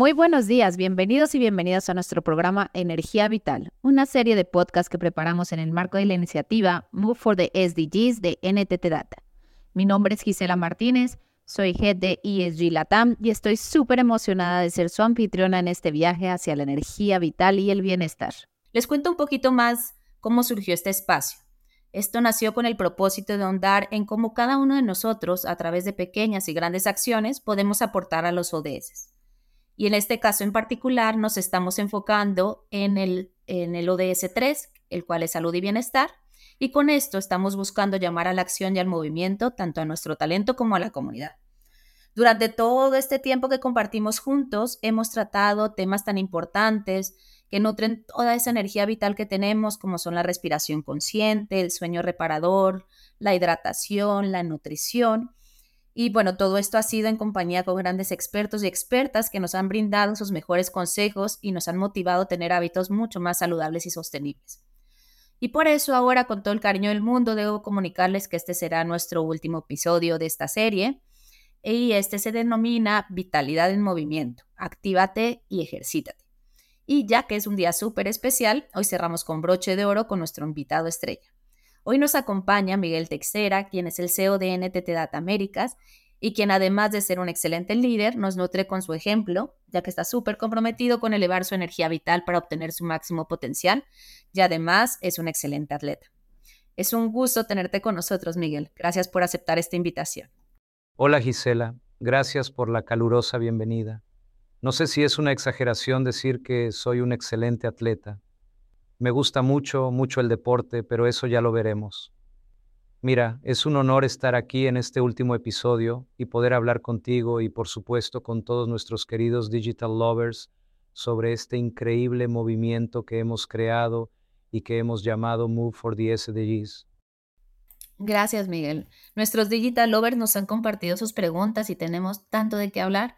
Muy buenos días, bienvenidos y bienvenidas a nuestro programa Energía Vital, una serie de podcasts que preparamos en el marco de la iniciativa Move for the SDGs de NTT Data. Mi nombre es Gisela Martínez, soy Head de ESG Latam y estoy súper emocionada de ser su anfitriona en este viaje hacia la energía vital y el bienestar. Les cuento un poquito más cómo surgió este espacio. Esto nació con el propósito de ahondar en cómo cada uno de nosotros, a través de pequeñas y grandes acciones, podemos aportar a los ODS. Y en este caso en particular nos estamos enfocando en el, en el ODS 3, el cual es salud y bienestar, y con esto estamos buscando llamar a la acción y al movimiento tanto a nuestro talento como a la comunidad. Durante todo este tiempo que compartimos juntos, hemos tratado temas tan importantes que nutren toda esa energía vital que tenemos, como son la respiración consciente, el sueño reparador, la hidratación, la nutrición. Y bueno, todo esto ha sido en compañía con grandes expertos y expertas que nos han brindado sus mejores consejos y nos han motivado a tener hábitos mucho más saludables y sostenibles. Y por eso ahora, con todo el cariño del mundo, debo comunicarles que este será nuestro último episodio de esta serie. Y este se denomina Vitalidad en Movimiento. Actívate y ejercítate. Y ya que es un día súper especial, hoy cerramos con broche de oro con nuestro invitado estrella. Hoy nos acompaña Miguel Texera, quien es el CEO de NTT Data Américas y quien además de ser un excelente líder, nos nutre con su ejemplo, ya que está súper comprometido con elevar su energía vital para obtener su máximo potencial y además es un excelente atleta. Es un gusto tenerte con nosotros, Miguel. Gracias por aceptar esta invitación. Hola Gisela, gracias por la calurosa bienvenida. No sé si es una exageración decir que soy un excelente atleta. Me gusta mucho, mucho el deporte, pero eso ya lo veremos. Mira, es un honor estar aquí en este último episodio y poder hablar contigo y por supuesto con todos nuestros queridos digital lovers sobre este increíble movimiento que hemos creado y que hemos llamado Move for the SDGs. Gracias, Miguel. Nuestros digital lovers nos han compartido sus preguntas y tenemos tanto de qué hablar.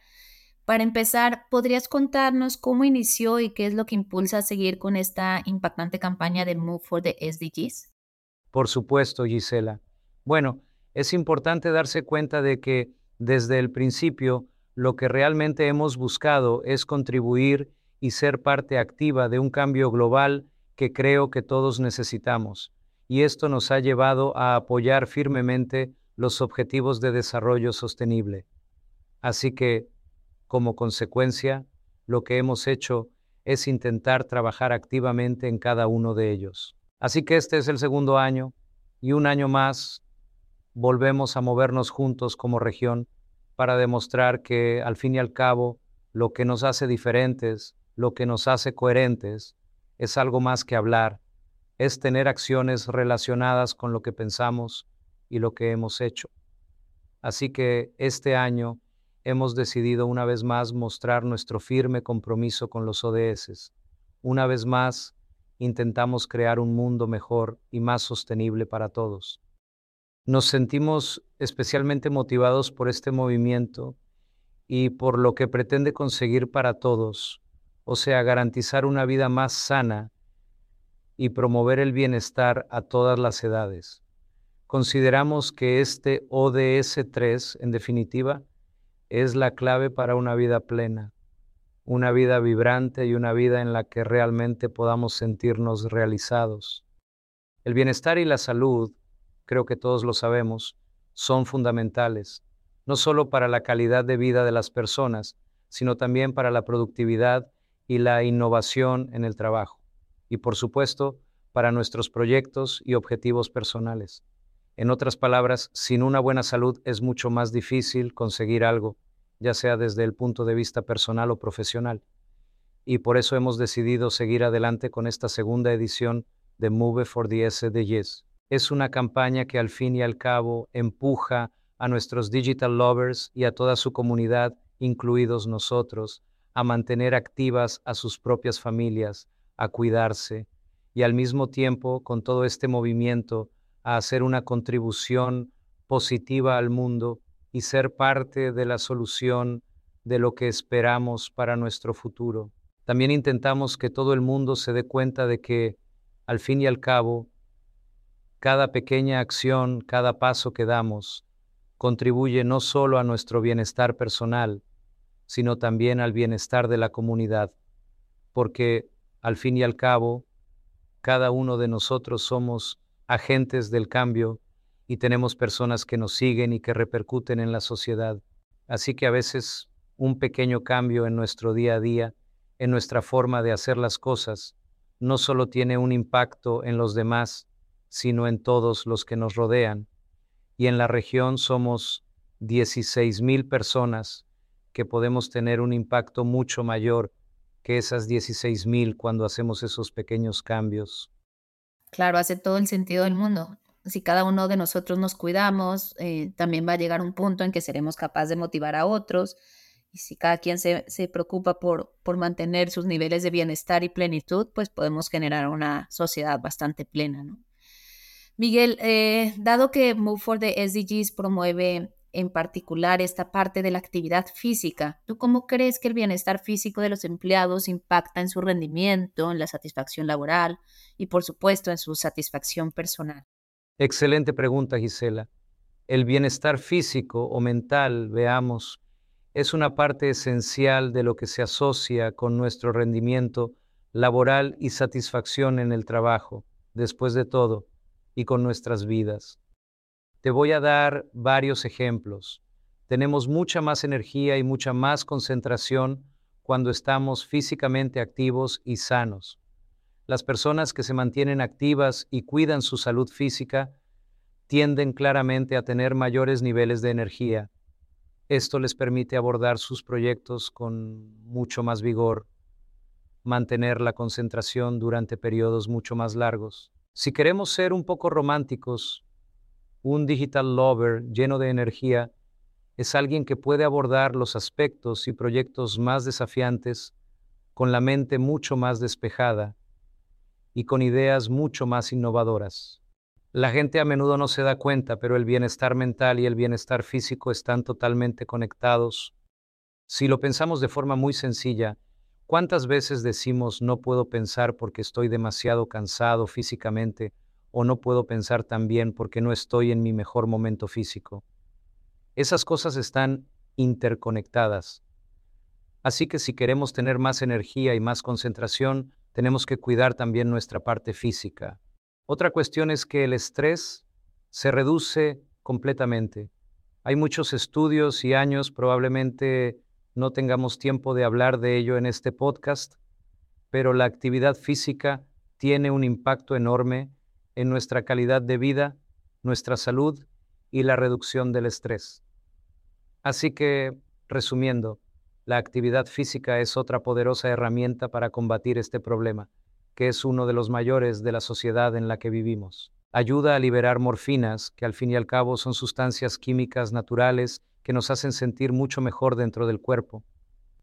Para empezar, ¿podrías contarnos cómo inició y qué es lo que impulsa a seguir con esta impactante campaña de Move for the SDGs? Por supuesto, Gisela. Bueno, es importante darse cuenta de que desde el principio lo que realmente hemos buscado es contribuir y ser parte activa de un cambio global que creo que todos necesitamos. Y esto nos ha llevado a apoyar firmemente los objetivos de desarrollo sostenible. Así que, como consecuencia, lo que hemos hecho es intentar trabajar activamente en cada uno de ellos. Así que este es el segundo año y un año más volvemos a movernos juntos como región para demostrar que al fin y al cabo lo que nos hace diferentes, lo que nos hace coherentes, es algo más que hablar, es tener acciones relacionadas con lo que pensamos y lo que hemos hecho. Así que este año hemos decidido una vez más mostrar nuestro firme compromiso con los ODS. Una vez más, intentamos crear un mundo mejor y más sostenible para todos. Nos sentimos especialmente motivados por este movimiento y por lo que pretende conseguir para todos, o sea, garantizar una vida más sana y promover el bienestar a todas las edades. Consideramos que este ODS 3, en definitiva, es la clave para una vida plena, una vida vibrante y una vida en la que realmente podamos sentirnos realizados. El bienestar y la salud, creo que todos lo sabemos, son fundamentales, no solo para la calidad de vida de las personas, sino también para la productividad y la innovación en el trabajo, y por supuesto, para nuestros proyectos y objetivos personales. En otras palabras, sin una buena salud es mucho más difícil conseguir algo, ya sea desde el punto de vista personal o profesional. Y por eso hemos decidido seguir adelante con esta segunda edición de Move for the SDGs. Es una campaña que al fin y al cabo empuja a nuestros digital lovers y a toda su comunidad, incluidos nosotros, a mantener activas a sus propias familias, a cuidarse y al mismo tiempo con todo este movimiento a hacer una contribución positiva al mundo y ser parte de la solución de lo que esperamos para nuestro futuro. También intentamos que todo el mundo se dé cuenta de que, al fin y al cabo, cada pequeña acción, cada paso que damos, contribuye no solo a nuestro bienestar personal, sino también al bienestar de la comunidad, porque al fin y al cabo, cada uno de nosotros somos agentes del cambio y tenemos personas que nos siguen y que repercuten en la sociedad. Así que a veces un pequeño cambio en nuestro día a día, en nuestra forma de hacer las cosas, no solo tiene un impacto en los demás, sino en todos los que nos rodean. Y en la región somos 16 mil personas que podemos tener un impacto mucho mayor que esas 16 mil cuando hacemos esos pequeños cambios. Claro, hace todo el sentido del mundo. Si cada uno de nosotros nos cuidamos, eh, también va a llegar un punto en que seremos capaces de motivar a otros. Y si cada quien se, preocupa por, por mantener sus niveles de bienestar y plenitud, pues podemos generar una sociedad bastante plena. Miguel, eh, dado que Move for the SDGs promueve en particular esta parte de la actividad física. ¿Tú cómo crees que el bienestar físico de los empleados impacta en su rendimiento, en la satisfacción laboral y por supuesto en su satisfacción personal? Excelente pregunta, Gisela. El bienestar físico o mental, veamos, es una parte esencial de lo que se asocia con nuestro rendimiento laboral y satisfacción en el trabajo, después de todo, y con nuestras vidas. Te voy a dar varios ejemplos. Tenemos mucha más energía y mucha más concentración cuando estamos físicamente activos y sanos. Las personas que se mantienen activas y cuidan su salud física tienden claramente a tener mayores niveles de energía. Esto les permite abordar sus proyectos con mucho más vigor, mantener la concentración durante periodos mucho más largos. Si queremos ser un poco románticos, un digital lover lleno de energía es alguien que puede abordar los aspectos y proyectos más desafiantes con la mente mucho más despejada y con ideas mucho más innovadoras. La gente a menudo no se da cuenta, pero el bienestar mental y el bienestar físico están totalmente conectados. Si lo pensamos de forma muy sencilla, ¿cuántas veces decimos no puedo pensar porque estoy demasiado cansado físicamente o no puedo pensar tan bien porque no estoy en mi mejor momento físico. Esas cosas están interconectadas. Así que si queremos tener más energía y más concentración, tenemos que cuidar también nuestra parte física. Otra cuestión es que el estrés se reduce completamente. Hay muchos estudios y años, probablemente no tengamos tiempo de hablar de ello en este podcast, pero la actividad física tiene un impacto enorme en nuestra calidad de vida, nuestra salud y la reducción del estrés. Así que, resumiendo, la actividad física es otra poderosa herramienta para combatir este problema, que es uno de los mayores de la sociedad en la que vivimos. Ayuda a liberar morfinas, que al fin y al cabo son sustancias químicas naturales que nos hacen sentir mucho mejor dentro del cuerpo.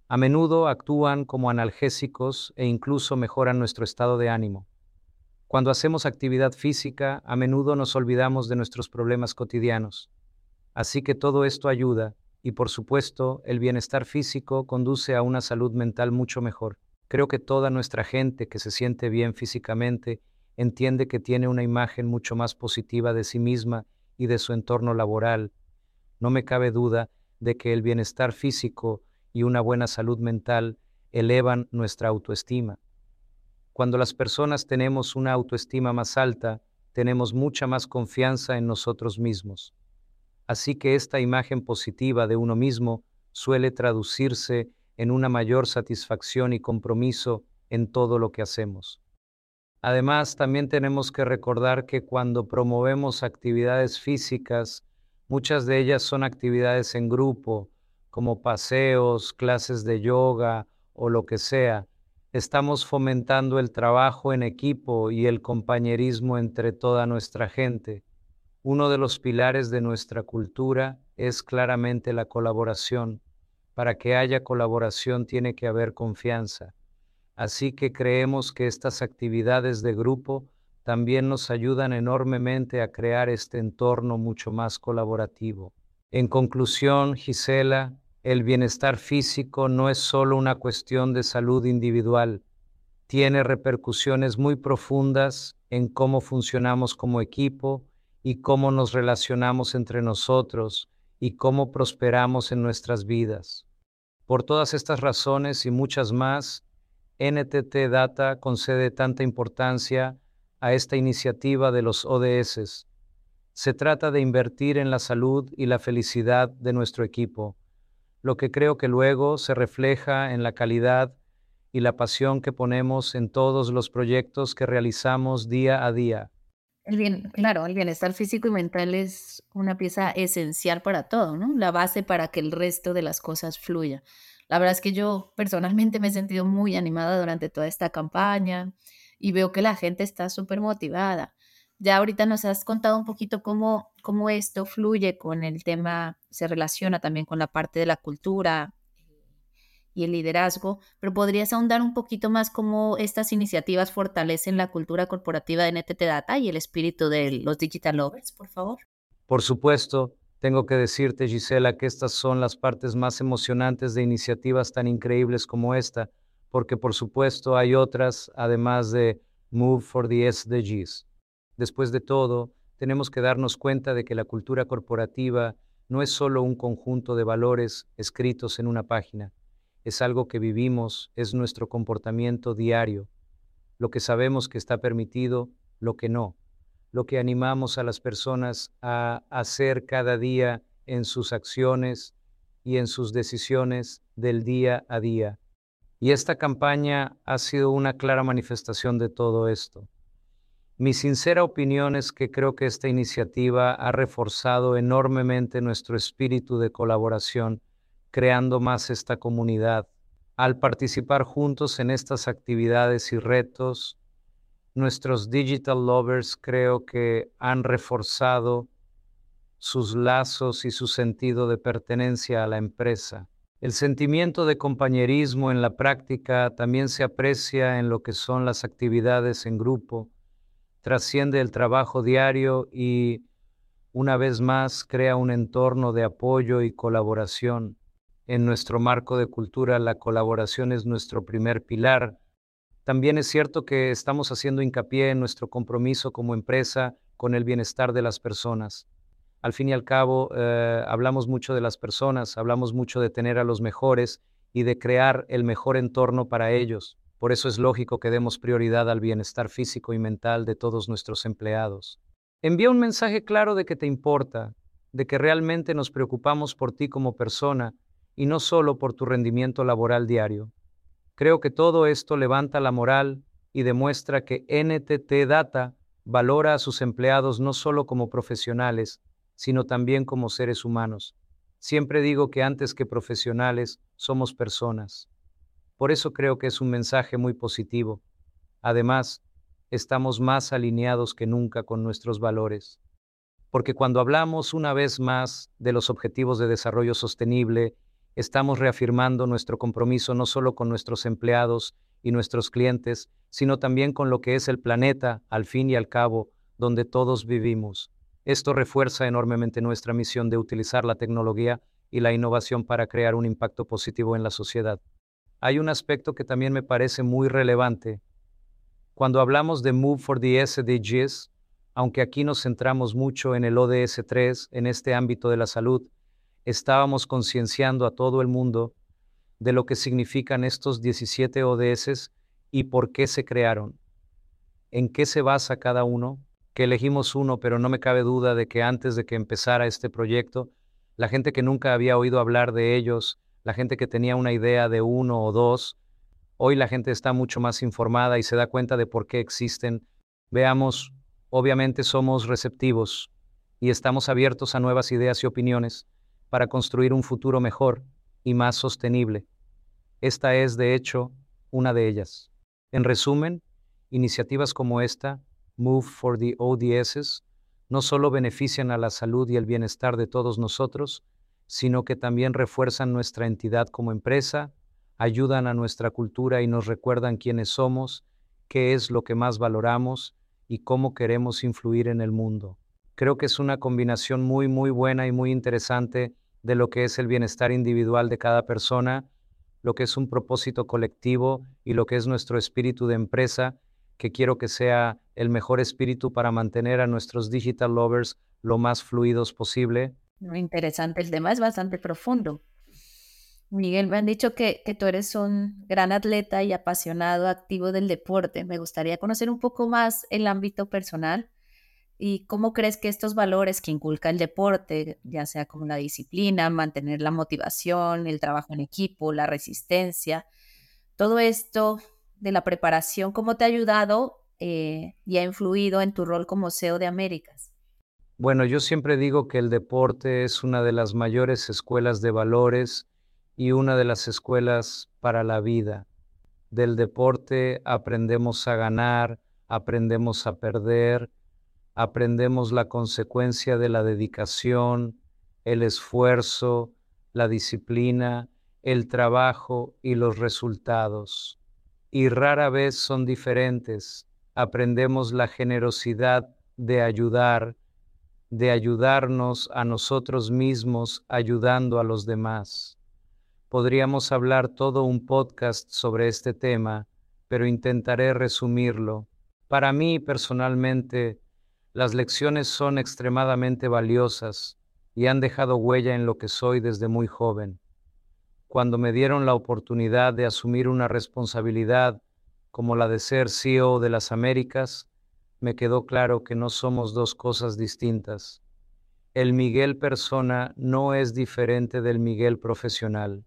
A menudo actúan como analgésicos e incluso mejoran nuestro estado de ánimo. Cuando hacemos actividad física, a menudo nos olvidamos de nuestros problemas cotidianos. Así que todo esto ayuda, y por supuesto, el bienestar físico conduce a una salud mental mucho mejor. Creo que toda nuestra gente que se siente bien físicamente entiende que tiene una imagen mucho más positiva de sí misma y de su entorno laboral. No me cabe duda de que el bienestar físico y una buena salud mental elevan nuestra autoestima. Cuando las personas tenemos una autoestima más alta, tenemos mucha más confianza en nosotros mismos. Así que esta imagen positiva de uno mismo suele traducirse en una mayor satisfacción y compromiso en todo lo que hacemos. Además, también tenemos que recordar que cuando promovemos actividades físicas, muchas de ellas son actividades en grupo, como paseos, clases de yoga o lo que sea, estamos fomentando el trabajo en equipo y el compañerismo entre toda nuestra gente. Uno de los pilares de nuestra cultura es claramente la colaboración. Para que haya colaboración tiene que haber confianza. Así que creemos que estas actividades de grupo también nos ayudan enormemente a crear este entorno mucho más colaborativo. En conclusión, Gisela, el bienestar físico no es solo una cuestión de salud individual, tiene repercusiones muy profundas en cómo funcionamos como equipo y cómo nos relacionamos entre nosotros y cómo prosperamos en nuestras vidas. Por todas estas razones y muchas más, NTT Data concede tanta importancia a esta iniciativa de los ODS. Se trata de invertir en la salud y la felicidad de nuestro equipo, lo que creo que luego se refleja en la calidad y la pasión que ponemos en todos los proyectos que realizamos día a día. El bien, claro, el bienestar físico y mental es una pieza esencial para todo, ¿no? La base para que el resto de las cosas fluya. La verdad es que yo personalmente me he sentido muy animada durante toda esta campaña y veo que la gente está súper motivada. Ya ahorita nos has contado un poquito cómo, cómo esto fluye con el tema, se relaciona también con la parte de la cultura y el liderazgo, pero podrías ahondar un poquito más cómo estas iniciativas fortalecen la cultura corporativa de NTT Data y el espíritu de los Digital Lovers, por favor. Por supuesto, tengo que decirte, Gisela, que estas son las partes más emocionantes de iniciativas tan increíbles como esta, porque por supuesto hay otras, además de Move for the SDGs. Después de todo, tenemos que darnos cuenta de que la cultura corporativa no es solo un conjunto de valores escritos en una página, es algo que vivimos, es nuestro comportamiento diario, lo que sabemos que está permitido, lo que no, lo que animamos a las personas a hacer cada día en sus acciones y en sus decisiones del día a día. Y esta campaña ha sido una clara manifestación de todo esto. Mi sincera opinión es que creo que esta iniciativa ha reforzado enormemente nuestro espíritu de colaboración, creando más esta comunidad. Al participar juntos en estas actividades y retos, nuestros digital lovers creo que han reforzado sus lazos y su sentido de pertenencia a la empresa. El sentimiento de compañerismo en la práctica también se aprecia en lo que son las actividades en grupo, trasciende el trabajo diario y, una vez más, crea un entorno de apoyo y colaboración. En nuestro marco de cultura, la colaboración es nuestro primer pilar. También es cierto que estamos haciendo hincapié en nuestro compromiso como empresa con el bienestar de las personas al fin y al cabo, eh, hablamos mucho de las personas, hablamos mucho de tener a los mejores y de crear el mejor entorno para ellos. Por eso es lógico que demos prioridad al bienestar físico y mental de todos nuestros empleados. Envía un mensaje claro de que te importa, de que realmente nos preocupamos por ti como persona y no solo por tu rendimiento laboral diario. Creo que todo esto levanta la moral y demuestra que NTT Data valora a sus empleados no solo como profesionales, sino también como seres humanos. Siempre digo que antes que profesionales, somos personas. Por eso creo que es un mensaje muy positivo. Además, estamos más alineados que nunca con nuestros valores. Porque cuando hablamos una vez más de los objetivos de desarrollo sostenible, estamos reafirmando nuestro compromiso no solo con nuestros empleados y nuestros clientes, sino también con lo que es el planeta, al fin y al cabo, donde todos vivimos. Esto refuerza enormemente nuestra misión de utilizar la tecnología y la innovación para crear un impacto positivo en la sociedad. Hay un aspecto que también me parece muy relevante. Cuando hablamos de Move for the SDGs, aunque aquí nos centramos mucho en el ODS 3, en este ámbito de la salud, estábamos concienciando a todo el mundo de lo que significan estos 17 ODS y por qué se crearon, en qué se basa cada uno, que elegimos uno, pero no me cabe duda de que antes de que empezara este proyecto, la gente que nunca había oído hablar de ellos, la gente que tenía una idea de uno o dos, hoy la gente está mucho más informada y se da cuenta de por qué existen. Veamos, obviamente somos receptivos y estamos abiertos a nuevas ideas y opiniones para construir un futuro mejor y más sostenible. Esta es, de hecho, una de ellas. En resumen, iniciativas como esta Move for the ODS no solo benefician a la salud y el bienestar de todos nosotros, sino que también refuerzan nuestra entidad como empresa, ayudan a nuestra cultura y nos recuerdan quiénes somos, qué es lo que más valoramos y cómo queremos influir en el mundo. Creo que es una combinación muy, muy buena y muy interesante de lo que es el bienestar individual de cada persona, lo que es un propósito colectivo y lo que es nuestro espíritu de empresa que quiero que sea el mejor espíritu para mantener a nuestros digital lovers lo más fluidos posible. Muy interesante, el tema es bastante profundo. Miguel, me han dicho que, que, tú eres un gran atleta y apasionado, activo del deporte. Me gustaría conocer un poco más el ámbito personal y cómo crees que estos valores que inculca el deporte, ya sea como la disciplina, mantener la motivación, el trabajo en equipo, la resistencia, todo esto de la preparación, ¿cómo te ha ayudado eh, y ha influido en tu rol como CEO de Américas? Bueno, yo siempre digo que el deporte es una de las mayores escuelas de valores y una de las escuelas para la vida. Del deporte aprendemos a ganar, aprendemos a perder, aprendemos la consecuencia de la dedicación, el esfuerzo, la disciplina, el trabajo y los resultados. Y rara vez son diferentes. Aprendemos la generosidad de ayudar, de ayudarnos a nosotros mismos ayudando a los demás. Podríamos hablar todo un podcast sobre este tema, pero intentaré resumirlo. Para mí personalmente, las lecciones son extremadamente valiosas y han dejado huella en lo que soy desde muy joven. Cuando me dieron la oportunidad de asumir una responsabilidad como la de ser CEO de las Américas, me quedó claro que no somos dos cosas distintas. El Miguel persona no es diferente del Miguel profesional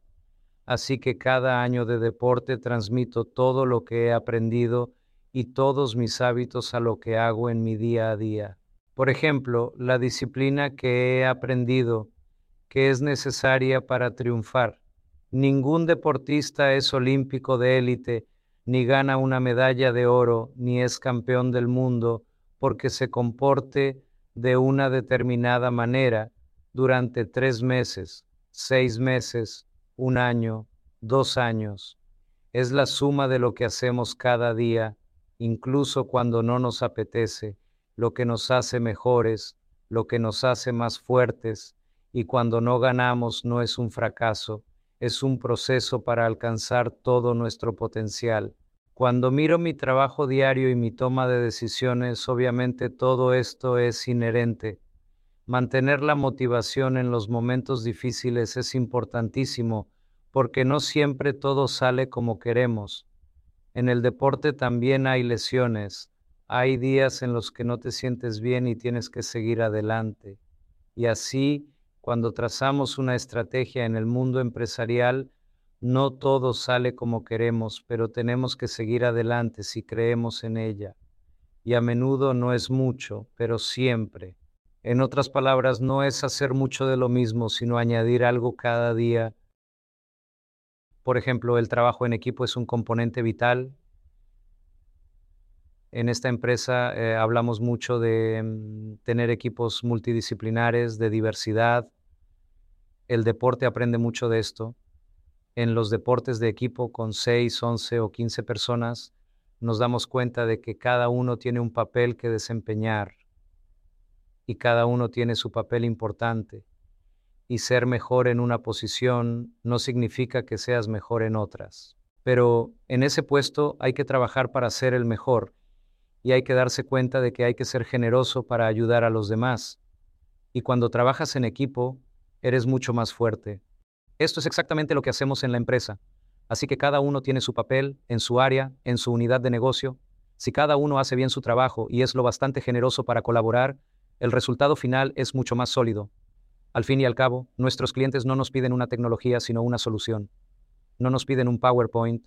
así que cada año de deporte transmito todo lo que he aprendido y todos mis hábitos a lo que hago en mi día a día. Por ejemplo, la disciplina que he aprendido, que es necesaria para triunfar. Ningún deportista es olímpico de élite, ni gana una medalla de oro, ni es campeón del mundo, porque se comporte de una determinada manera durante tres meses, seis meses, un año, dos años. Es la suma de lo que hacemos cada día, incluso cuando no nos apetece, lo que nos hace mejores, lo que nos hace más fuertes, y cuando no ganamos no es un fracaso, es un proceso para alcanzar todo nuestro potencial. Cuando miro mi trabajo diario y mi toma de decisiones, obviamente todo esto es inherente. Mantener la motivación en los momentos difíciles es importantísimo porque no siempre todo sale como queremos. En el deporte también hay lesiones, hay días en los que no te sientes bien y tienes que seguir adelante. Y así, cuando trazamos una estrategia en el mundo empresarial, no todo sale como queremos, pero tenemos que seguir adelante si creemos en ella. Y a menudo no es mucho, pero siempre. En otras palabras, no es hacer mucho de lo mismo, sino añadir algo cada día. Por ejemplo, el trabajo en equipo es un componente vital. En esta empresa eh, hablamos mucho de mm, tener equipos multidisciplinares, de diversidad. El deporte aprende mucho de esto. En los deportes de equipo con 6, 11 o 15 personas, nos damos cuenta de que cada uno tiene un papel que desempeñar y cada uno tiene su papel importante. Y ser mejor en una posición no significa que seas mejor en otras. Pero en ese puesto hay que trabajar para ser el mejor y hay que darse cuenta de que hay que ser generoso para ayudar a los demás. Y cuando trabajas en equipo, eres mucho más fuerte. Esto es exactamente lo que hacemos en la empresa. Así que cada uno tiene su papel en su área, en su unidad de negocio. Si cada uno hace bien su trabajo y es lo bastante generoso para colaborar, el resultado final es mucho más sólido. Al fin y al cabo, nuestros clientes no nos piden una tecnología, sino una solución. No nos piden un PowerPoint,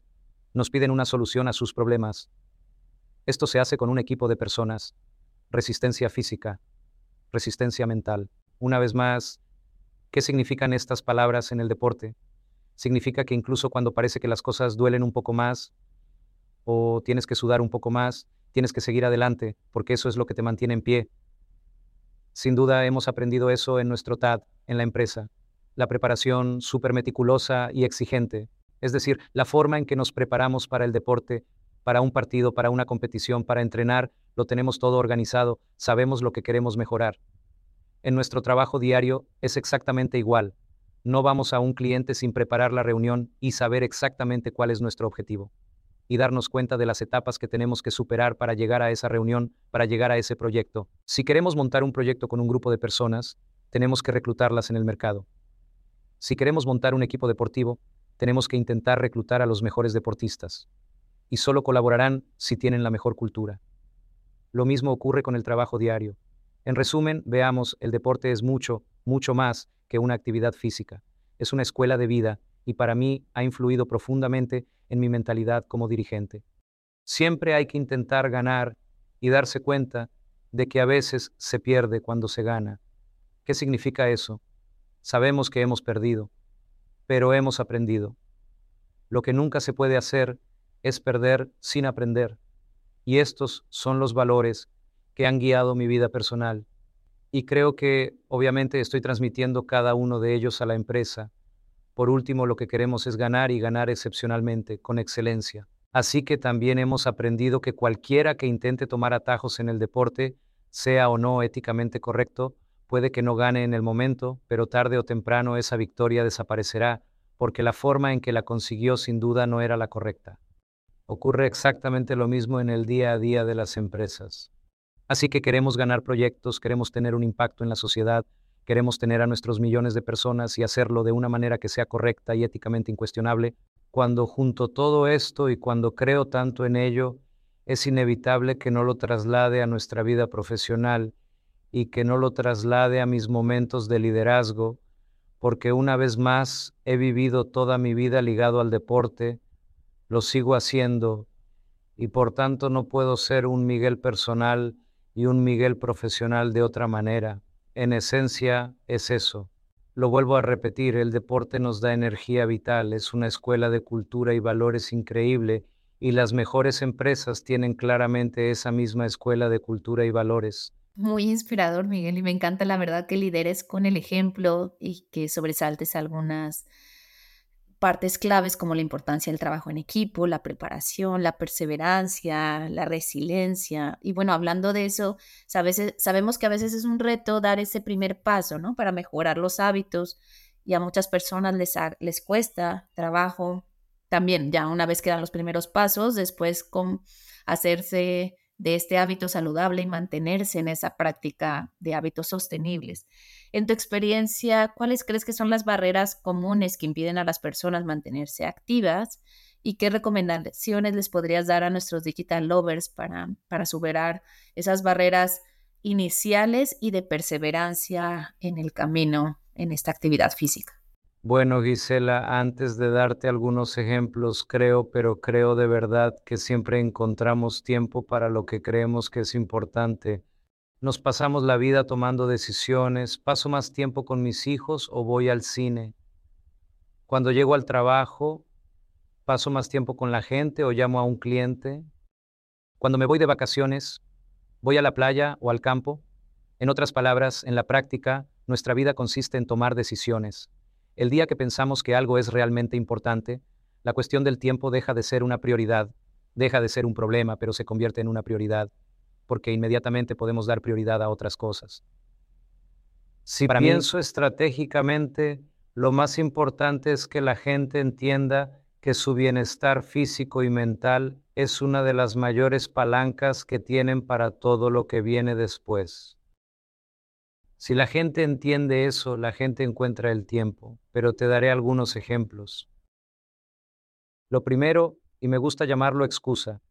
nos piden una solución a sus problemas. Esto se hace con un equipo de personas. Resistencia física, resistencia mental. Una vez más, ¿qué significan estas palabras en el deporte? Significa que incluso cuando parece que las cosas duelen un poco más, o tienes que sudar un poco más, tienes que seguir adelante, porque eso es lo que te mantiene en pie, sin duda hemos aprendido eso en nuestro TAD, en la empresa. La preparación súper meticulosa y exigente, es decir, la forma en que nos preparamos para el deporte, para un partido, para una competición, para entrenar, lo tenemos todo organizado, sabemos lo que queremos mejorar. En nuestro trabajo diario es exactamente igual. No vamos a un cliente sin preparar la reunión y saber exactamente cuál es nuestro objetivo y darnos cuenta de las etapas que tenemos que superar para llegar a esa reunión, para llegar a ese proyecto. Si queremos montar un proyecto con un grupo de personas, tenemos que reclutarlas en el mercado. Si queremos montar un equipo deportivo, tenemos que intentar reclutar a los mejores deportistas. Y solo colaborarán si tienen la mejor cultura. Lo mismo ocurre con el trabajo diario. En resumen, veamos, el deporte es mucho, mucho más que una actividad física. Es una escuela de vida y para mí ha influido profundamente en mi mentalidad como dirigente. Siempre hay que intentar ganar y darse cuenta de que a veces se pierde cuando se gana. ¿Qué significa eso? Sabemos que hemos perdido, pero hemos aprendido. Lo que nunca se puede hacer es perder sin aprender. Y estos son los valores que han guiado mi vida personal. Y creo que obviamente estoy transmitiendo cada uno de ellos a la empresa. Por último, lo que queremos es ganar y ganar excepcionalmente, con excelencia. Así que también hemos aprendido que cualquiera que intente tomar atajos en el deporte, sea o no éticamente correcto, puede que no gane en el momento, pero tarde o temprano esa victoria desaparecerá, porque la forma en que la consiguió sin duda no era la correcta. Ocurre exactamente lo mismo en el día a día de las empresas. Así que queremos ganar proyectos, queremos tener un impacto en la sociedad, queremos tener a nuestros millones de personas y hacerlo de una manera que sea correcta y éticamente incuestionable, cuando junto todo esto y cuando creo tanto en ello, es inevitable que no lo traslade a nuestra vida profesional y que no lo traslade a mis momentos de liderazgo, porque una vez más he vivido toda mi vida ligado al deporte, lo sigo haciendo y por tanto no puedo ser un Miguel personal y un Miguel profesional de otra manera. En esencia es eso. Lo vuelvo a repetir, el deporte nos da energía vital, es una escuela de cultura y valores increíble y las mejores empresas tienen claramente esa misma escuela de cultura y valores. Muy inspirador, Miguel, y me encanta la verdad que lideres con el ejemplo y que sobresaltes algunas partes claves como la importancia del trabajo en equipo, la preparación, la perseverancia, la resiliencia. Y bueno, hablando de eso, sabemos que a veces es un reto dar ese primer paso, ¿no? Para mejorar los hábitos y a muchas personas les, les cuesta trabajo también, ya una vez que dan los primeros pasos, después con hacerse de este hábito saludable y mantenerse en esa práctica de hábitos sostenibles. En tu experiencia, ¿cuáles crees que son las barreras comunes que impiden a las personas mantenerse activas? ¿Y qué recomendaciones les podrías dar a nuestros digital lovers para, para superar esas barreras iniciales y de perseverancia en el camino en esta actividad física? Bueno, Gisela, antes de darte algunos ejemplos, creo, pero creo de verdad que siempre encontramos tiempo para lo que creemos que es importante. Nos pasamos la vida tomando decisiones, paso más tiempo con mis hijos o voy al cine. Cuando llego al trabajo, paso más tiempo con la gente o llamo a un cliente. Cuando me voy de vacaciones, voy a la playa o al campo. En otras palabras, en la práctica, nuestra vida consiste en tomar decisiones. El día que pensamos que algo es realmente importante, la cuestión del tiempo deja de ser una prioridad, deja de ser un problema, pero se convierte en una prioridad, porque inmediatamente podemos dar prioridad a otras cosas. Si pienso estratégicamente, lo más importante es que la gente entienda que su bienestar físico y mental es una de las mayores palancas que tienen para todo lo que viene después. Si la gente entiende eso, la gente encuentra el tiempo, pero te daré algunos ejemplos. Lo primero, y me gusta llamarlo excusa,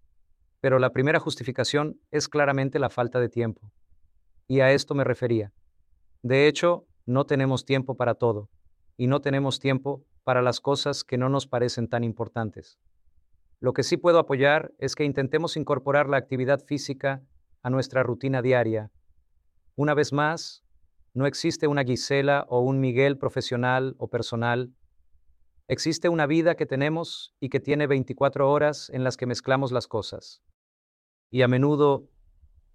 pero la primera justificación es claramente la falta de tiempo. Y a esto me refería. De hecho, no tenemos tiempo para todo, y no tenemos tiempo para las cosas que no nos parecen tan importantes. Lo que sí puedo apoyar es que intentemos incorporar la actividad física a nuestra rutina diaria. Una vez más, no existe una Gisela o un Miguel profesional o personal. Existe una vida que tenemos y que tiene 24 horas en las que mezclamos las cosas. Y a menudo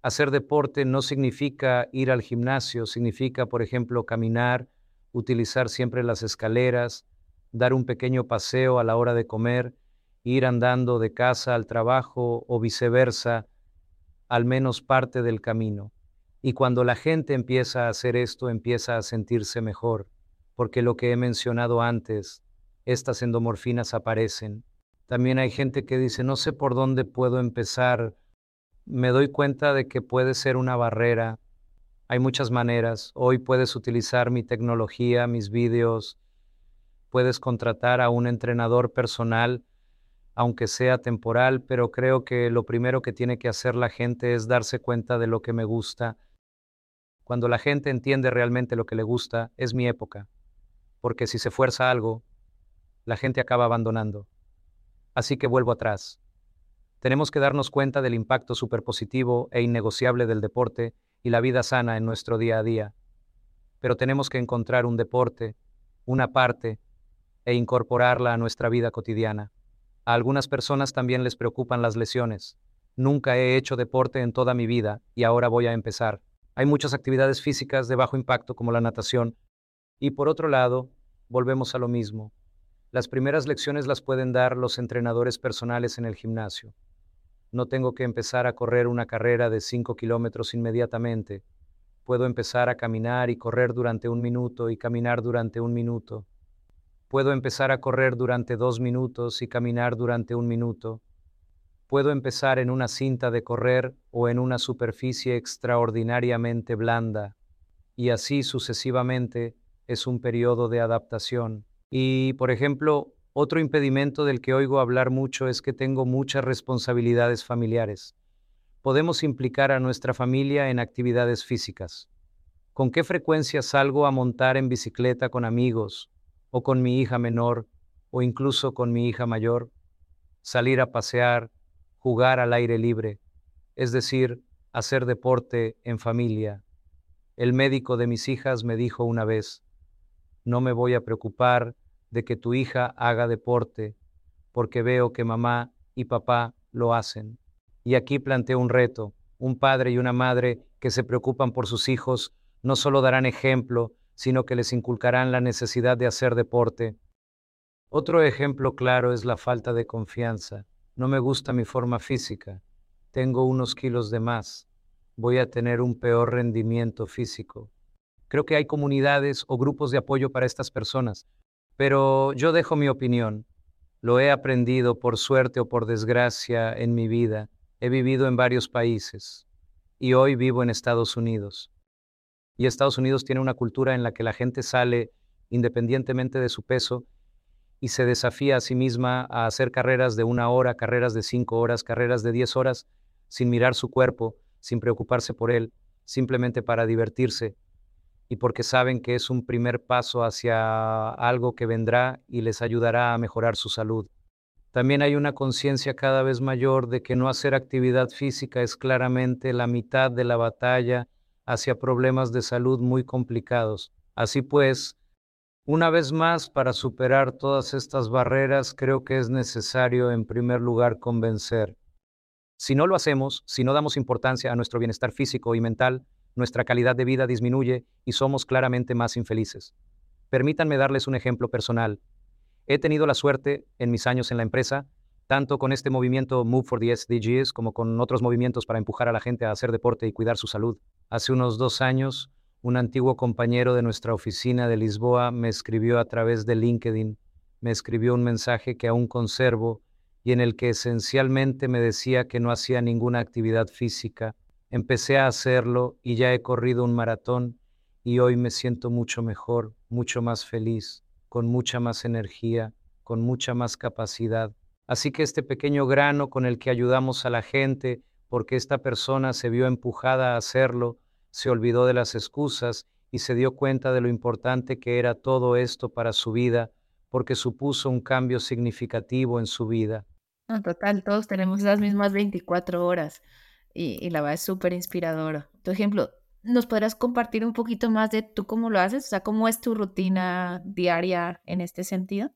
hacer deporte no significa ir al gimnasio, significa, por ejemplo, caminar, utilizar siempre las escaleras, dar un pequeño paseo a la hora de comer, ir andando de casa al trabajo o viceversa, al menos parte del camino. Y cuando la gente empieza a hacer esto, empieza a sentirse mejor, porque lo que he mencionado antes, estas endomorfinas aparecen. También hay gente que dice, no sé por dónde puedo empezar. Me doy cuenta de que puede ser una barrera. Hay muchas maneras. Hoy puedes utilizar mi tecnología, mis vídeos, puedes contratar a un entrenador personal, aunque sea temporal, pero creo que lo primero que tiene que hacer la gente es darse cuenta de lo que me gusta. Cuando la gente entiende realmente lo que le gusta, es mi época, porque si se fuerza algo, la gente acaba abandonando. Así que vuelvo atrás. Tenemos que darnos cuenta del impacto superpositivo e innegociable del deporte y la vida sana en nuestro día a día. Pero tenemos que encontrar un deporte, una parte, e incorporarla a nuestra vida cotidiana. A algunas personas también les preocupan las lesiones. Nunca he hecho deporte en toda mi vida y ahora voy a empezar. Hay muchas actividades físicas de bajo impacto como la natación. Y por otro lado, volvemos a lo mismo. Las primeras lecciones las pueden dar los entrenadores personales en el gimnasio. No tengo que empezar a correr una carrera de 5 kilómetros inmediatamente. Puedo empezar a caminar y correr durante un minuto y caminar durante un minuto. Puedo empezar a correr durante dos minutos y caminar durante un minuto. Puedo empezar en una cinta de correr o en una superficie extraordinariamente blanda. Y así sucesivamente es un periodo de adaptación. Y, por ejemplo, otro impedimento del que oigo hablar mucho es que tengo muchas responsabilidades familiares. Podemos implicar a nuestra familia en actividades físicas. ¿Con qué frecuencia salgo a montar en bicicleta con amigos, o con mi hija menor, o incluso con mi hija mayor? Salir a pasear, jugar al aire libre, es decir, hacer deporte en familia. El médico de mis hijas me dijo una vez, no me voy a preocupar de que tu hija haga deporte, porque veo que mamá y papá lo hacen. Y aquí planteo un reto. Un padre y una madre que se preocupan por sus hijos no solo darán ejemplo, sino que les inculcarán la necesidad de hacer deporte. Otro ejemplo claro es la falta de confianza. No me gusta mi forma física. Tengo unos kilos de más. Voy a tener un peor rendimiento físico. Creo que hay comunidades o grupos de apoyo para estas personas, pero yo dejo mi opinión. Lo he aprendido por suerte o por desgracia en mi vida. He vivido en varios países y hoy vivo en Estados Unidos. Y Estados Unidos tiene una cultura en la que la gente sale independientemente de su peso y se desafía a sí misma a hacer carreras de una hora, carreras de cinco horas, carreras de diez horas, sin mirar su cuerpo, sin preocuparse por él, simplemente para divertirse y porque saben que es un primer paso hacia algo que vendrá y les ayudará a mejorar su salud. También hay una conciencia cada vez mayor de que no hacer actividad física es claramente la mitad de la batalla hacia problemas de salud muy complicados. Así pues, una vez más, para superar todas estas barreras, creo que es necesario, en primer lugar, convencer. Si no lo hacemos, si no damos importancia a nuestro bienestar físico y mental, nuestra calidad de vida disminuye y somos claramente más infelices. Permítanme darles un ejemplo personal. He tenido la suerte en mis años en la empresa, tanto con este movimiento Move for the SDGs como con otros movimientos para empujar a la gente a hacer deporte y cuidar su salud. Hace unos dos años, un antiguo compañero de nuestra oficina de Lisboa me escribió a través de LinkedIn, me escribió un mensaje que aún conservo y en el que esencialmente me decía que no hacía ninguna actividad física Empecé a hacerlo y ya he corrido un maratón y hoy me siento mucho mejor, mucho más feliz, con mucha más energía, con mucha más capacidad. Así que este pequeño grano con el que ayudamos a la gente, porque esta persona se vio empujada a hacerlo, se olvidó de las excusas y se dio cuenta de lo importante que era todo esto para su vida, porque supuso un cambio significativo en su vida. total, todos tenemos las mismas 24 horas y, la verdad es súper inspiradora. Tu ejemplo, ¿nos podrás compartir un poquito más de tú cómo lo haces? O sea, ¿cómo es tu rutina diaria en este sentido?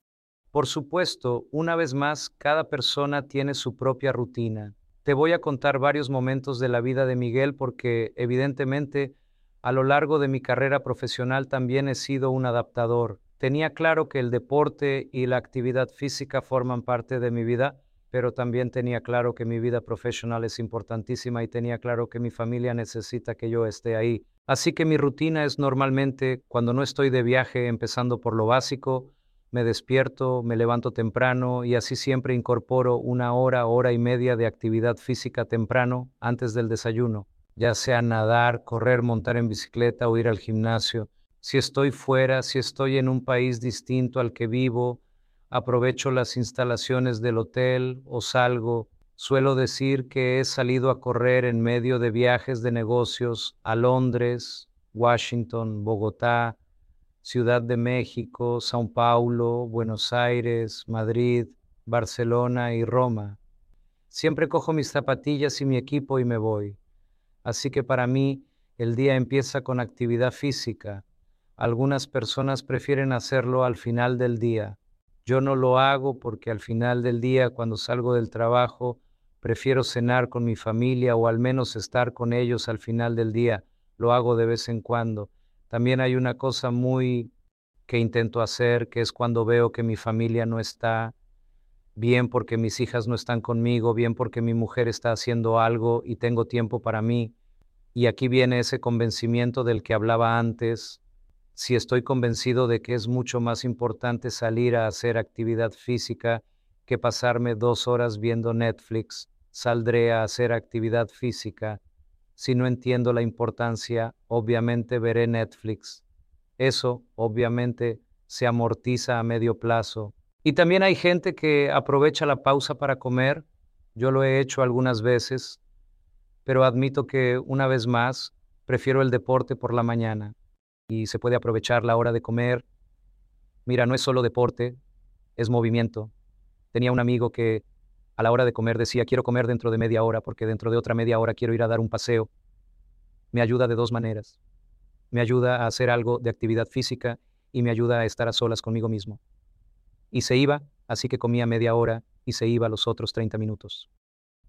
Por supuesto, una vez más, cada persona tiene su propia rutina. Te voy a contar varios momentos de la vida de Miguel porque evidentemente a lo largo de mi carrera profesional también he sido un adaptador. Tenía claro que el deporte y la actividad física forman parte de mi vida, pero también tenía claro que mi vida profesional es importantísima y tenía claro que mi familia necesita que yo esté ahí. Así que mi rutina es normalmente, cuando no estoy de viaje, empezando por lo básico, me despierto, me levanto temprano y así siempre incorporo una hora, hora y media de actividad física temprano antes del desayuno, ya sea nadar, correr, montar en bicicleta o ir al gimnasio. Si estoy fuera, si estoy en un país distinto al que vivo, aprovecho las instalaciones del hotel o salgo. Suelo decir que he salido a correr en medio de viajes de negocios a Londres, Washington, Bogotá, Ciudad de México, Sao Paulo, Buenos Aires, Madrid, Barcelona y Roma. Siempre cojo mis zapatillas y mi equipo y me voy. Así que para mí el día empieza con actividad física. Algunas personas prefieren hacerlo al final del día. Yo no lo hago porque al final del día, cuando salgo del trabajo, prefiero cenar con mi familia o al menos estar con ellos al final del día. Lo hago de vez en cuando. También hay una cosa muy que intento hacer, que es cuando veo que mi familia no está, bien porque mis hijas no están conmigo, bien porque mi mujer está haciendo algo y tengo tiempo para mí. Y aquí viene ese convencimiento del que hablaba antes. Si estoy convencido de que es mucho más importante salir a hacer actividad física que pasarme dos horas viendo Netflix, saldré a hacer actividad física si no entiendo la importancia, obviamente veré Netflix. Eso, obviamente, se amortiza a medio plazo. Y también hay gente que aprovecha la pausa para comer. Yo lo he hecho algunas veces, pero admito que una vez más prefiero el deporte por la mañana y se puede aprovechar la hora de comer. Mira, no es solo deporte, es movimiento. Tenía un amigo que a la hora de comer decía, quiero comer dentro de media hora porque dentro de otra media hora quiero ir a dar un paseo. Me ayuda de dos maneras. Me ayuda a hacer algo de actividad física y me ayuda a estar a solas conmigo mismo. Y se iba, así que comía media hora y se iba los otros 30 minutos.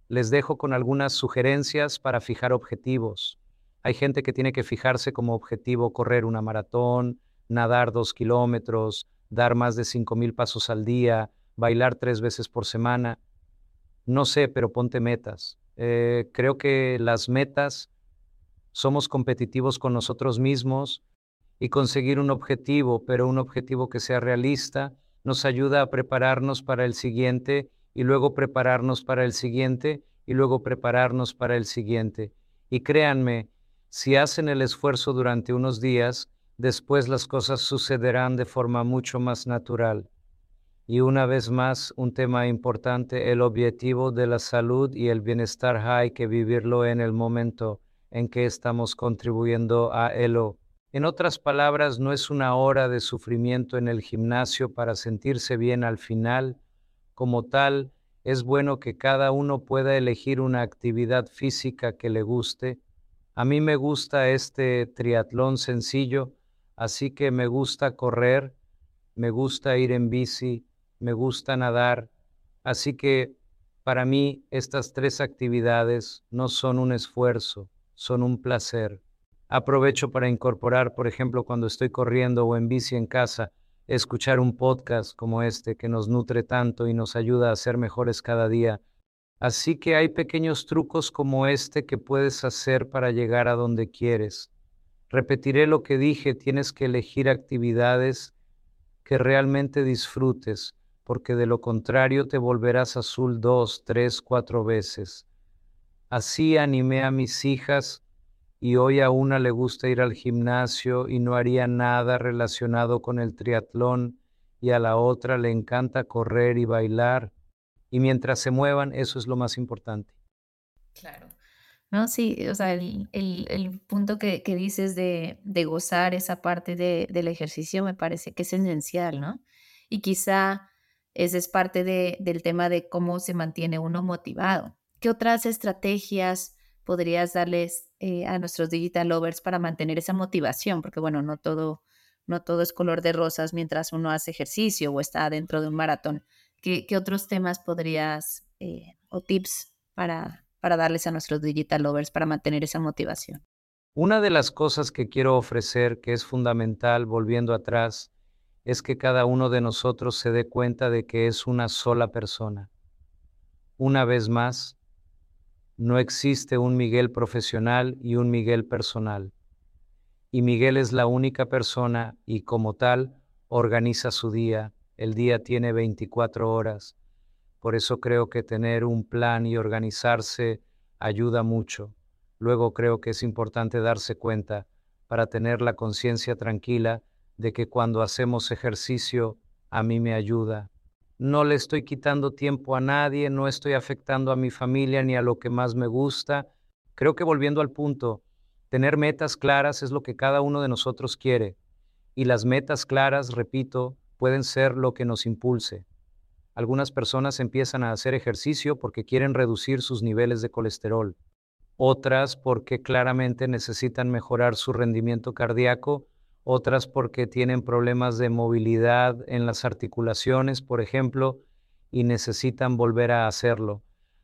Les dejo con algunas sugerencias para fijar objetivos. Hay gente que tiene que fijarse como objetivo correr una maratón, nadar dos kilómetros, dar más de cinco mil pasos al día, bailar tres veces por semana. No sé, pero ponte metas. Eh, creo que las metas somos competitivos con nosotros mismos y conseguir un objetivo, pero un objetivo que sea realista, nos ayuda a prepararnos para el siguiente y luego prepararnos para el siguiente y luego prepararnos para el siguiente. Y créanme, si hacen el esfuerzo durante unos días, después las cosas sucederán de forma mucho más natural. Y una vez más, un tema importante, el objetivo de la salud y el bienestar hay que vivirlo en el momento en que estamos contribuyendo a ello. En otras palabras, no es una hora de sufrimiento en el gimnasio para sentirse bien al final. Como tal, es bueno que cada uno pueda elegir una actividad física que le guste. A mí me gusta este triatlón sencillo, así que me gusta correr, me gusta ir en bici, me gusta nadar, así que para mí estas tres actividades no son un esfuerzo, son un placer. Aprovecho para incorporar, por ejemplo, cuando estoy corriendo o en bici en casa, escuchar un podcast como este que nos nutre tanto y nos ayuda a ser mejores cada día. Así que hay pequeños trucos como este que puedes hacer para llegar a donde quieres. Repetiré lo que dije, tienes que elegir actividades que realmente disfrutes porque de lo contrario te volverás azul dos, tres, cuatro veces. Así animé a mis hijas y hoy a una le gusta ir al gimnasio y no haría nada relacionado con el triatlón y a la otra le encanta correr y bailar y mientras se muevan eso es lo más importante. Claro. No, sí, o sea, el, punto que, dices de, gozar esa parte del ejercicio me parece que es esencial, ¿no? Y quizá ese es parte del tema de cómo se mantiene uno motivado. ¿Qué otras estrategias podrías darles eh, a nuestros digital lovers para mantener esa motivación? Porque bueno, no todo, no todo es color de rosas mientras uno hace ejercicio o está dentro de un maratón. ¿Qué, otros temas podrías eh, o tips para, para darles a nuestros digital lovers para mantener esa motivación? Una de las cosas que quiero ofrecer, que es fundamental, volviendo atrás, es que cada uno de nosotros se dé cuenta de que es una sola persona. Una vez más, no existe un Miguel profesional y un Miguel personal. Y Miguel es la única persona y como tal organiza su día. El día tiene 24 horas. Por eso creo que tener un plan y organizarse ayuda mucho. Luego creo que es importante darse cuenta para tener la conciencia tranquila de que cuando hacemos ejercicio a mí me ayuda. No le estoy quitando tiempo a nadie, no estoy afectando a mi familia ni a lo que más me gusta. Creo que volviendo al punto, tener metas claras es lo que cada uno de nosotros quiere. Y las metas claras, repito, pueden ser lo que nos impulse. Algunas personas empiezan a hacer ejercicio porque quieren reducir sus niveles de colesterol. Otras porque claramente necesitan mejorar su rendimiento cardíaco. Otras porque tienen problemas de movilidad en las articulaciones, por ejemplo, y necesitan volver a hacerlo.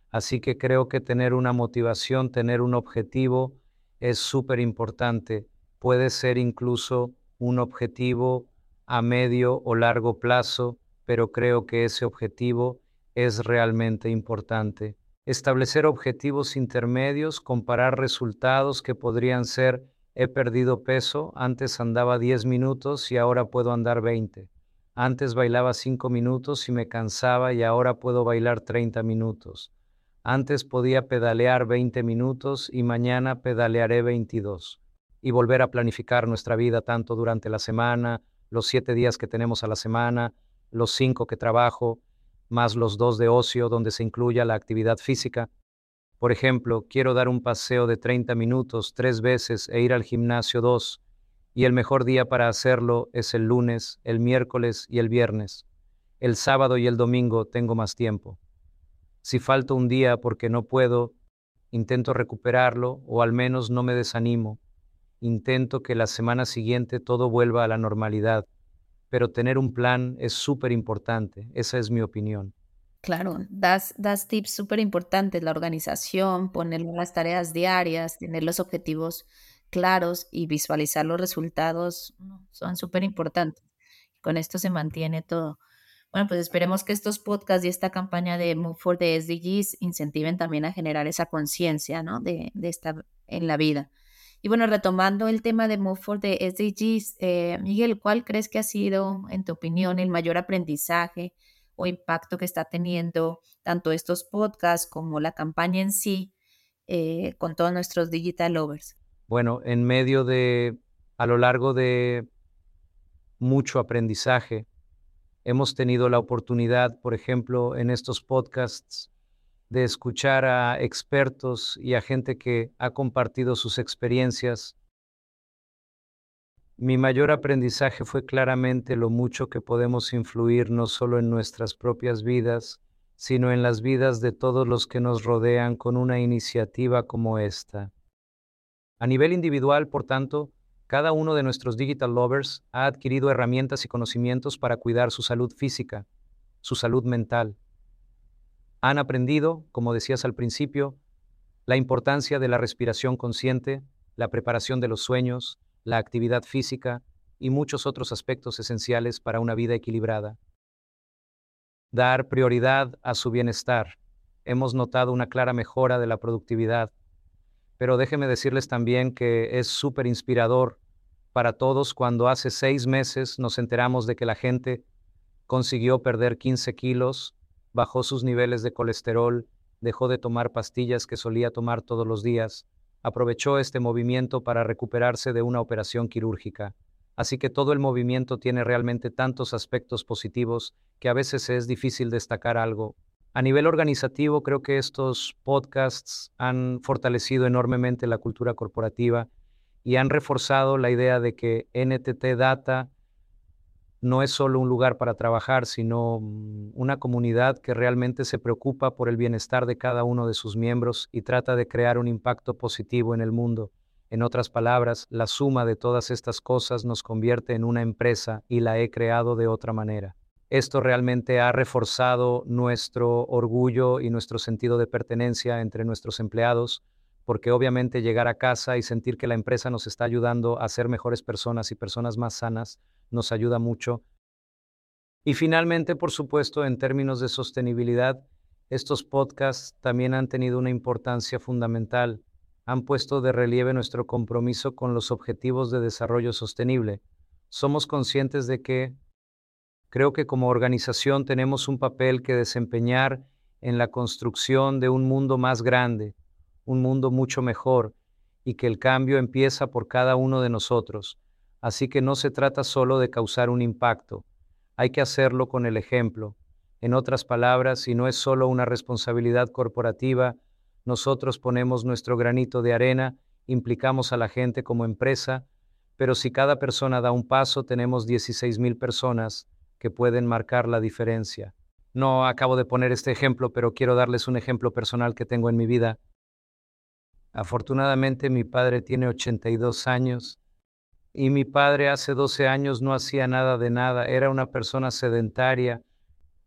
Así que creo que tener una motivación, tener un objetivo es súper importante. Puede ser incluso un objetivo a medio o largo plazo pero creo que ese objetivo es realmente importante. Establecer objetivos intermedios, comparar resultados que podrían ser he perdido peso, antes andaba 10 minutos y ahora puedo andar 20. Antes bailaba 5 minutos y me cansaba y ahora puedo bailar 30 minutos. Antes podía pedalear 20 minutos y mañana pedalearé 22. Y volver a planificar nuestra vida tanto durante la semana, los siete días que tenemos a la semana, los cinco que trabajo, más los dos de ocio donde se incluya la actividad física. Por ejemplo, quiero dar un paseo de 30 minutos tres veces e ir al gimnasio dos, y el mejor día para hacerlo es el lunes, el miércoles y el viernes. El sábado y el domingo tengo más tiempo. Si falto un día porque no puedo, intento recuperarlo o al menos no me desanimo. Intento que la semana siguiente todo vuelva a la normalidad pero tener un plan es súper importante. Esa es mi opinión. Claro, das, das tips súper importantes, la organización, poner las tareas diarias, tener los objetivos claros y visualizar los resultados son súper importantes. Con esto se mantiene todo. Bueno, pues esperemos que estos podcasts y esta campaña de Move for the SDGs incentiven también a generar esa conciencia, ¿no? De, de estar en la vida. Y bueno, retomando el tema de Move for the SDGs, eh, Miguel, ¿cuál crees que ha sido, en tu opinión, el mayor aprendizaje o impacto que está teniendo tanto estos podcasts como la campaña en sí eh, con todos nuestros digital lovers? Bueno, en medio de, a lo largo de mucho aprendizaje, hemos tenido la oportunidad, por ejemplo, en estos podcasts, de escuchar a expertos y a gente que ha compartido sus experiencias. Mi mayor aprendizaje fue claramente lo mucho que podemos influir no solo en nuestras propias vidas, sino en las vidas de todos los que nos rodean con una iniciativa como esta. A nivel individual, por tanto, cada uno de nuestros digital lovers ha adquirido herramientas y conocimientos para cuidar su salud física, su salud mental, han aprendido, como decías al principio, la importancia de la respiración consciente, la preparación de los sueños, la actividad física y muchos otros aspectos esenciales para una vida equilibrada. Dar prioridad a su bienestar. Hemos notado una clara mejora de la productividad, pero déjenme decirles también que es súper inspirador para todos cuando hace seis meses nos enteramos de que la gente consiguió perder 15 kilos bajó sus niveles de colesterol, dejó de tomar pastillas que solía tomar todos los días, aprovechó este movimiento para recuperarse de una operación quirúrgica. Así que todo el movimiento tiene realmente tantos aspectos positivos que a veces es difícil destacar algo. A nivel organizativo, creo que estos podcasts han fortalecido enormemente la cultura corporativa y han reforzado la idea de que NTT Data no es solo un lugar para trabajar, sino mm, una comunidad que realmente se preocupa por el bienestar de cada uno de sus miembros y trata de crear un impacto positivo en el mundo. En otras palabras, la suma de todas estas cosas nos convierte en una empresa y la he creado de otra manera. Esto realmente ha reforzado nuestro orgullo y nuestro sentido de pertenencia entre nuestros empleados, porque obviamente llegar a casa y sentir que la empresa nos está ayudando a ser mejores personas y personas más sanas nos ayuda mucho. Y finalmente, por supuesto, en términos de sostenibilidad, estos podcasts también han tenido una importancia fundamental. Han puesto de relieve nuestro compromiso con los objetivos de desarrollo sostenible. Somos conscientes de que creo que como organización tenemos un papel que desempeñar en la construcción de un mundo más grande, un mundo mucho mejor, y que el cambio empieza por cada uno de nosotros. Así que no se trata solo de causar un impacto, hay que hacerlo con el ejemplo. En otras palabras, si no es solo una responsabilidad corporativa, nosotros ponemos nuestro granito de arena, implicamos a la gente como empresa, pero si cada persona da un paso, tenemos 16 mil personas que pueden marcar la diferencia. No acabo de poner este ejemplo, pero quiero darles un ejemplo personal que tengo en mi vida. Afortunadamente mi padre tiene 82 años y mi padre hace 12 años no hacía nada de nada, era una persona sedentaria.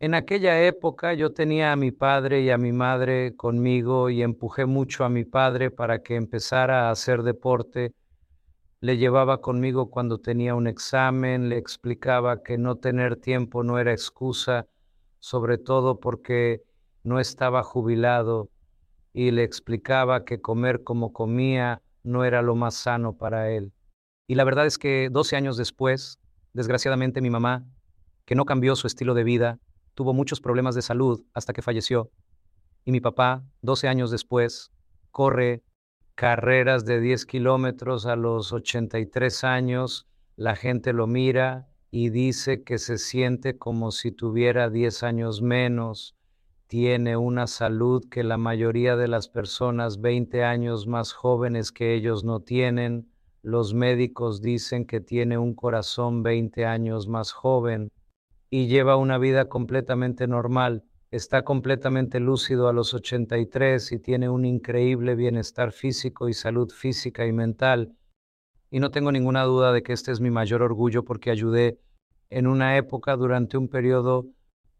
En aquella época yo tenía a mi padre y a mi madre conmigo y empujé mucho a mi padre para que empezara a hacer deporte. Le llevaba conmigo cuando tenía un examen, le explicaba que no tener tiempo no era excusa, sobre todo porque no estaba jubilado, y le explicaba que comer como comía no era lo más sano para él. Y la verdad es que 12 años después, desgraciadamente mi mamá, que no cambió su estilo de vida, tuvo muchos problemas de salud hasta que falleció. Y mi papá, 12 años después, corre carreras de 10 kilómetros a los 83 años, la gente lo mira y dice que se siente como si tuviera 10 años menos, tiene una salud que la mayoría de las personas 20 años más jóvenes que ellos no tienen, los médicos dicen que tiene un corazón 20 años más joven y lleva una vida completamente normal está completamente lúcido a los 83 y tiene un increíble bienestar físico y salud física y mental. Y no tengo ninguna duda de que este es mi mayor orgullo porque ayudé en una época durante un periodo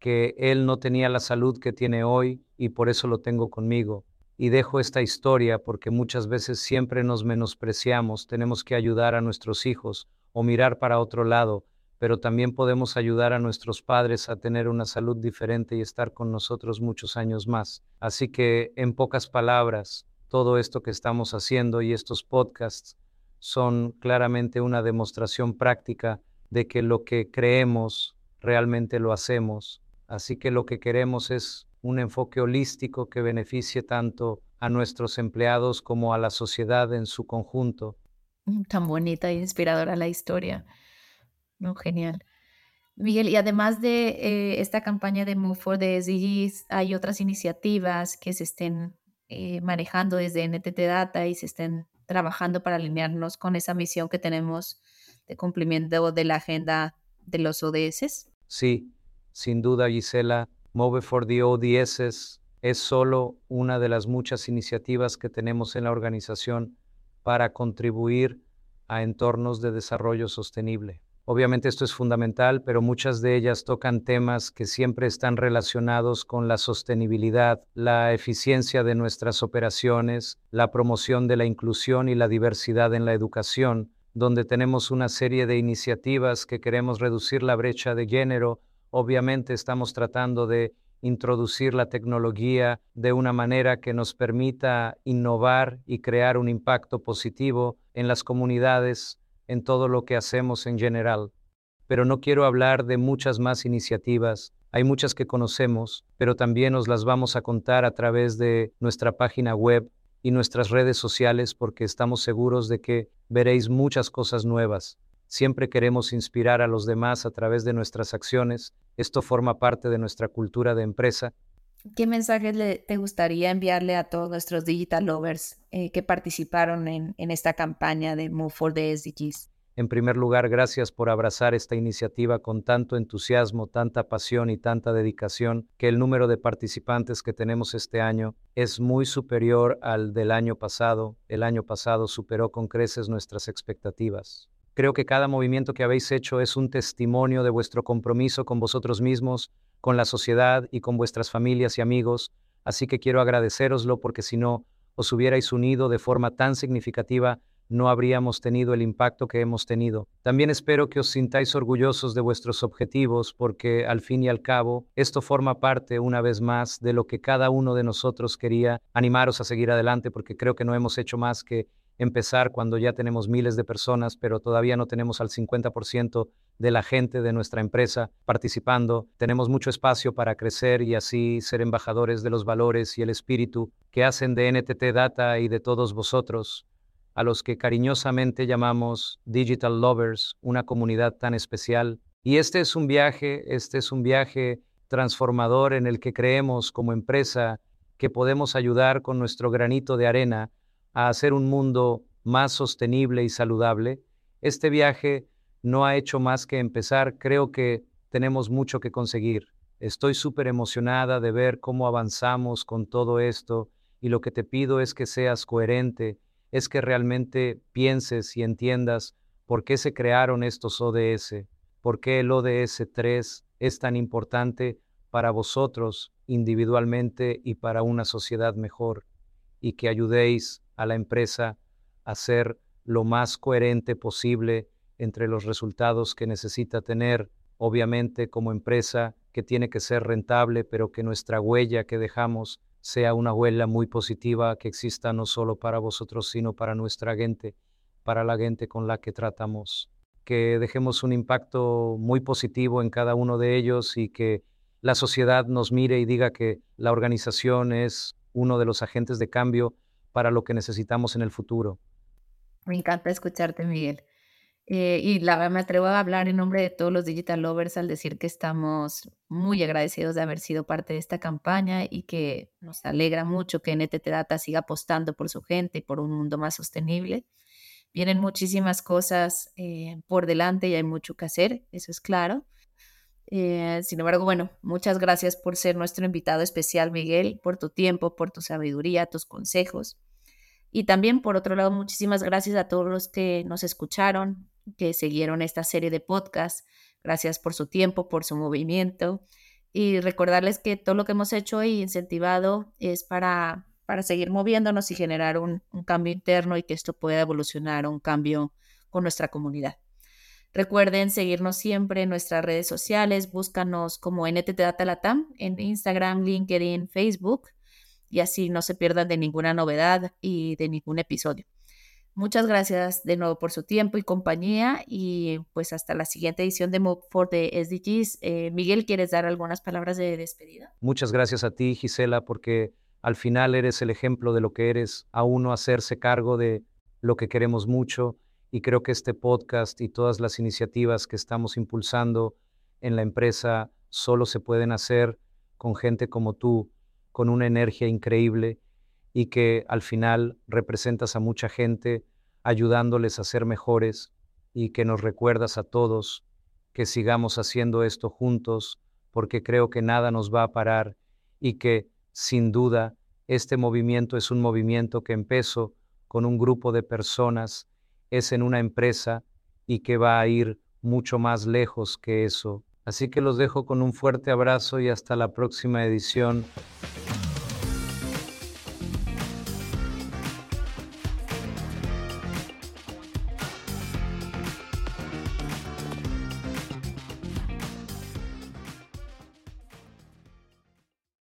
que él no tenía la salud que tiene hoy y por eso lo tengo conmigo. Y dejo esta historia porque muchas veces siempre nos menospreciamos, tenemos que ayudar a nuestros hijos o mirar para otro lado pero también podemos ayudar a nuestros padres a tener una salud diferente y estar con nosotros muchos años más. Así que, en pocas palabras, todo esto que estamos haciendo y estos podcasts son claramente una demostración práctica de que lo que creemos realmente lo hacemos. Así que lo que queremos es un enfoque holístico que beneficie tanto a nuestros empleados como a la sociedad en su conjunto. Mm, tan bonita e inspiradora la historia. No, genial. Miguel, y además de eh, esta campaña de Move for the SDGs, hay otras iniciativas que se estén eh, manejando desde NTT Data y se estén trabajando para alinearnos con esa misión que tenemos de cumplimiento de la agenda de los ODS. Sí, sin duda, Gisela, Move for the ODS es solo una de las muchas iniciativas que tenemos en la organización para contribuir a entornos de desarrollo sostenible. Obviamente esto es fundamental, pero muchas de ellas tocan temas que siempre están relacionados con la sostenibilidad, la eficiencia de nuestras operaciones, la promoción de la inclusión y la diversidad en la educación, donde tenemos una serie de iniciativas que queremos reducir la brecha de género. Obviamente estamos tratando de introducir la tecnología de una manera que nos permita innovar y crear un impacto positivo en las comunidades en todo lo que hacemos en general. Pero no quiero hablar de muchas más iniciativas. Hay muchas que conocemos, pero también os las vamos a contar a través de nuestra página web y nuestras redes sociales porque estamos seguros de que veréis muchas cosas nuevas. Siempre queremos inspirar a los demás a través de nuestras acciones. Esto forma parte de nuestra cultura de empresa ¿Qué mensajes le, te gustaría enviarle a todos nuestros digital lovers eh, que participaron en, en, esta campaña de Move for the SDGs? En primer lugar, gracias por abrazar esta iniciativa con tanto entusiasmo, tanta pasión y tanta dedicación, que el número de participantes que tenemos este año es muy superior al del año pasado. El año pasado superó con creces nuestras expectativas. Creo que cada movimiento que habéis hecho es un testimonio de vuestro compromiso con vosotros mismos, con la sociedad y con vuestras familias y amigos, así que quiero agradeceroslo porque si no os hubierais unido de forma tan significativa, no habríamos tenido el impacto que hemos tenido. También espero que os sintáis orgullosos de vuestros objetivos porque al fin y al cabo esto forma parte una vez más de lo que cada uno de nosotros quería animaros a seguir adelante porque creo que no hemos hecho más que empezar cuando ya tenemos miles de personas, pero todavía no tenemos al 50% de la gente de nuestra empresa participando. Tenemos mucho espacio para crecer y así ser embajadores de los valores y el espíritu que hacen de NTT Data y de todos vosotros. a los que cariñosamente llamamos Digital Lovers, una comunidad tan especial. Y este es un viaje, este es un viaje transformador en el que creemos como empresa que podemos ayudar con nuestro granito de arena a hacer un mundo más sostenible y saludable. Este viaje no ha hecho más que empezar, creo que tenemos mucho que conseguir. Estoy súper emocionada de ver cómo avanzamos con todo esto y lo que te pido es que seas coherente, es que realmente pienses y entiendas por qué se crearon estos ODS, por qué el ODS 3 es tan importante para vosotros individualmente y para una sociedad mejor, y que ayudéis a la empresa a ser lo más coherente posible entre los resultados que necesita tener, obviamente como empresa que tiene que ser rentable, pero que nuestra huella que dejamos sea una huella muy positiva que exista no solo para vosotros, sino para nuestra gente, para la gente con la que tratamos. Que dejemos un impacto muy positivo en cada uno de ellos y que la sociedad nos mire y diga que la organización es uno de los agentes de cambio para lo que necesitamos en el futuro. Me encanta escucharte, Miguel. Eh, y la me atrevo a hablar en nombre de todos los digital lovers al decir que estamos muy agradecidos de haber sido parte de esta campaña y que nos alegra mucho que NTT Data siga apostando por su gente y por un mundo más sostenible. Vienen muchísimas cosas eh, por delante y hay mucho que hacer, eso es claro. Eh, sin embargo, bueno, muchas gracias por ser nuestro invitado especial, Miguel, por tu tiempo, por tu sabiduría, tus consejos. Y también, por otro lado, muchísimas gracias a todos los que nos escucharon, que siguieron esta serie de podcasts. Gracias por su tiempo, por su movimiento. Y recordarles que todo lo que hemos hecho y incentivado es para, para seguir moviéndonos y generar un, cambio interno y que esto pueda evolucionar un cambio con nuestra comunidad. Recuerden seguirnos siempre en nuestras redes sociales, búscanos como NTT Data Latam en Instagram, LinkedIn, Facebook y así no se pierdan de ninguna novedad y de ningún episodio. Muchas gracias de nuevo por su tiempo y compañía y pues hasta la siguiente edición de Move for the SDGs. Eh, Miguel, ¿quieres dar algunas palabras de despedida? Muchas gracias a ti, Gisela, porque al final eres el ejemplo de lo que eres, a uno hacerse cargo de lo que queremos mucho y creo que este podcast y todas las iniciativas que estamos impulsando en la empresa solo se pueden hacer con gente como tú, con una energía increíble y que al final representas a mucha gente ayudándoles a ser mejores y que nos recuerdas a todos que sigamos haciendo esto juntos porque creo que nada nos va a parar y que sin duda este movimiento es un movimiento que empezó con un grupo de personas, es en una empresa y que va a ir mucho más lejos que eso. Así que los dejo con un fuerte abrazo y hasta la próxima edición